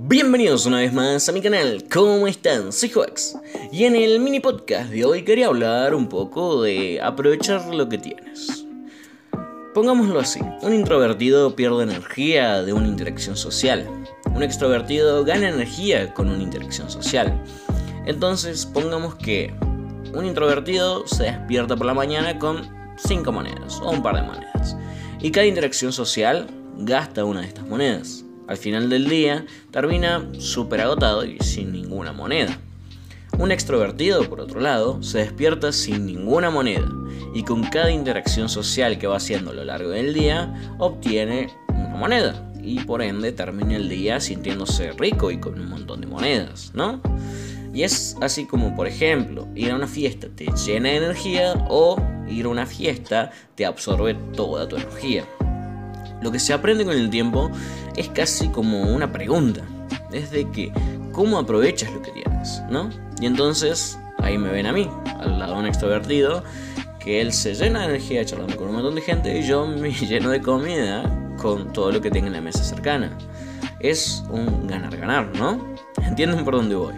Bienvenidos una vez más a mi canal, ¿cómo están? Soy Joax y en el mini podcast de hoy quería hablar un poco de aprovechar lo que tienes. Pongámoslo así, un introvertido pierde energía de una interacción social, un extrovertido gana energía con una interacción social. Entonces pongamos que un introvertido se despierta por la mañana con 5 monedas o un par de monedas y cada interacción social gasta una de estas monedas. Al final del día termina súper agotado y sin ninguna moneda. Un extrovertido, por otro lado, se despierta sin ninguna moneda y con cada interacción social que va haciendo a lo largo del día obtiene una moneda y por ende termina el día sintiéndose rico y con un montón de monedas, ¿no? Y es así como, por ejemplo, ir a una fiesta te llena de energía o ir a una fiesta te absorbe toda tu energía. Lo que se aprende con el tiempo es casi como una pregunta. Es de que, ¿cómo aprovechas lo que tienes? ¿No? Y entonces, ahí me ven a mí, al lado de un extrovertido, que él se llena de energía charlando con un montón de gente y yo me lleno de comida con todo lo que tenga en la mesa cercana. Es un ganar-ganar, ¿no? ¿Entienden por dónde voy?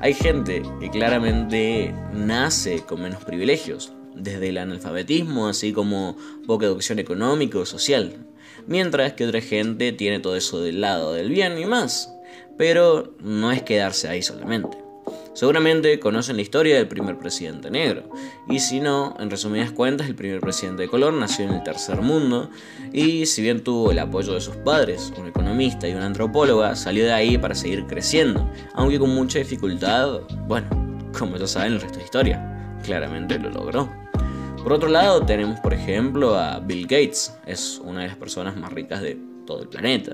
Hay gente que claramente nace con menos privilegios, desde el analfabetismo, así como poca educación económica o social mientras que otra gente tiene todo eso del lado del bien y más. Pero no es quedarse ahí solamente. Seguramente conocen la historia del primer presidente negro, y si no, en resumidas cuentas, el primer presidente de color nació en el tercer mundo, y si bien tuvo el apoyo de sus padres, un economista y una antropóloga, salió de ahí para seguir creciendo, aunque con mucha dificultad, bueno, como ya saben el resto de historia, claramente lo logró. Por otro lado, tenemos por ejemplo a Bill Gates, es una de las personas más ricas de todo el planeta.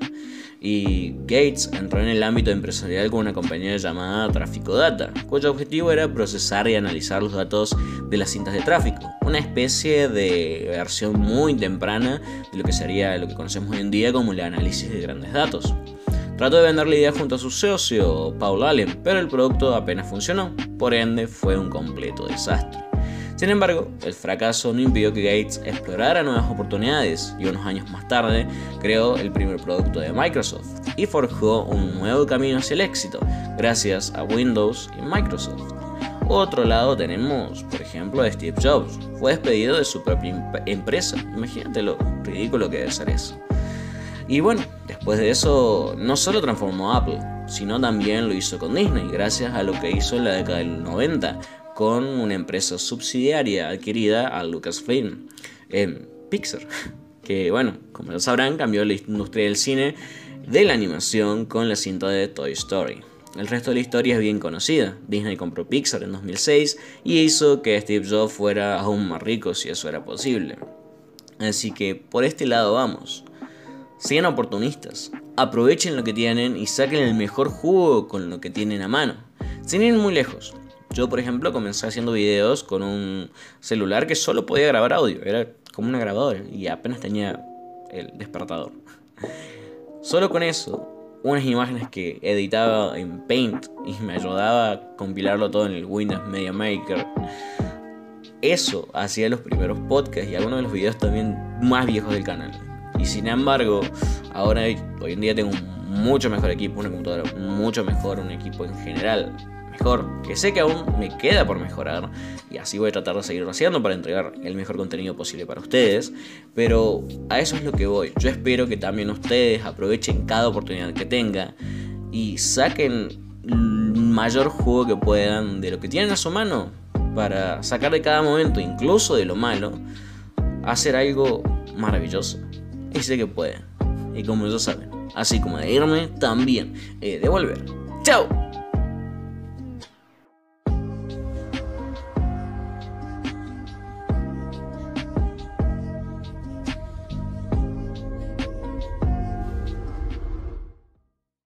Y Gates entró en el ámbito empresarial con una compañía llamada Tráfico Data, cuyo objetivo era procesar y analizar los datos de las cintas de tráfico, una especie de versión muy temprana de lo que sería lo que conocemos hoy en día como el análisis de grandes datos. Trató de vender la idea junto a su socio, Paul Allen, pero el producto apenas funcionó, por ende fue un completo desastre. Sin embargo, el fracaso no impidió que Gates explorara nuevas oportunidades y unos años más tarde creó el primer producto de Microsoft y forjó un nuevo camino hacia el éxito gracias a Windows y Microsoft. Otro lado tenemos, por ejemplo, a Steve Jobs. Fue despedido de su propia empresa. Imagínate lo ridículo que debe ser eso. Y bueno, después de eso, no solo transformó Apple, sino también lo hizo con Disney, gracias a lo que hizo en la década del 90, con una empresa subsidiaria adquirida a Lucasfilm, en Pixar, que bueno, como ya sabrán, cambió la industria del cine de la animación con la cinta de Toy Story. El resto de la historia es bien conocida. Disney compró Pixar en 2006 y hizo que Steve Jobs fuera aún más rico si eso era posible. Así que por este lado vamos. Sean oportunistas, aprovechen lo que tienen y saquen el mejor jugo con lo que tienen a mano, sin ir muy lejos. Yo, por ejemplo, comencé haciendo videos con un celular que solo podía grabar audio. Era como una grabadora y apenas tenía el despertador. Solo con eso, unas imágenes que editaba en Paint y me ayudaba a compilarlo todo en el Windows Media Maker. Eso hacía los primeros podcasts y algunos de los videos también más viejos del canal. Y sin embargo, ahora hoy en día tengo un mucho mejor equipo, una computadora mucho mejor, un equipo en general mejor, que sé que aún me queda por mejorar y así voy a tratar de seguir haciendo para entregar el mejor contenido posible para ustedes, pero a eso es lo que voy. Yo espero que también ustedes aprovechen cada oportunidad que tengan y saquen el mayor juego que puedan de lo que tienen a su mano para sacar de cada momento, incluso de lo malo, hacer algo maravilloso. Y sé que pueden. Y como ellos saben, así como de irme, también de volver. ¡Chao!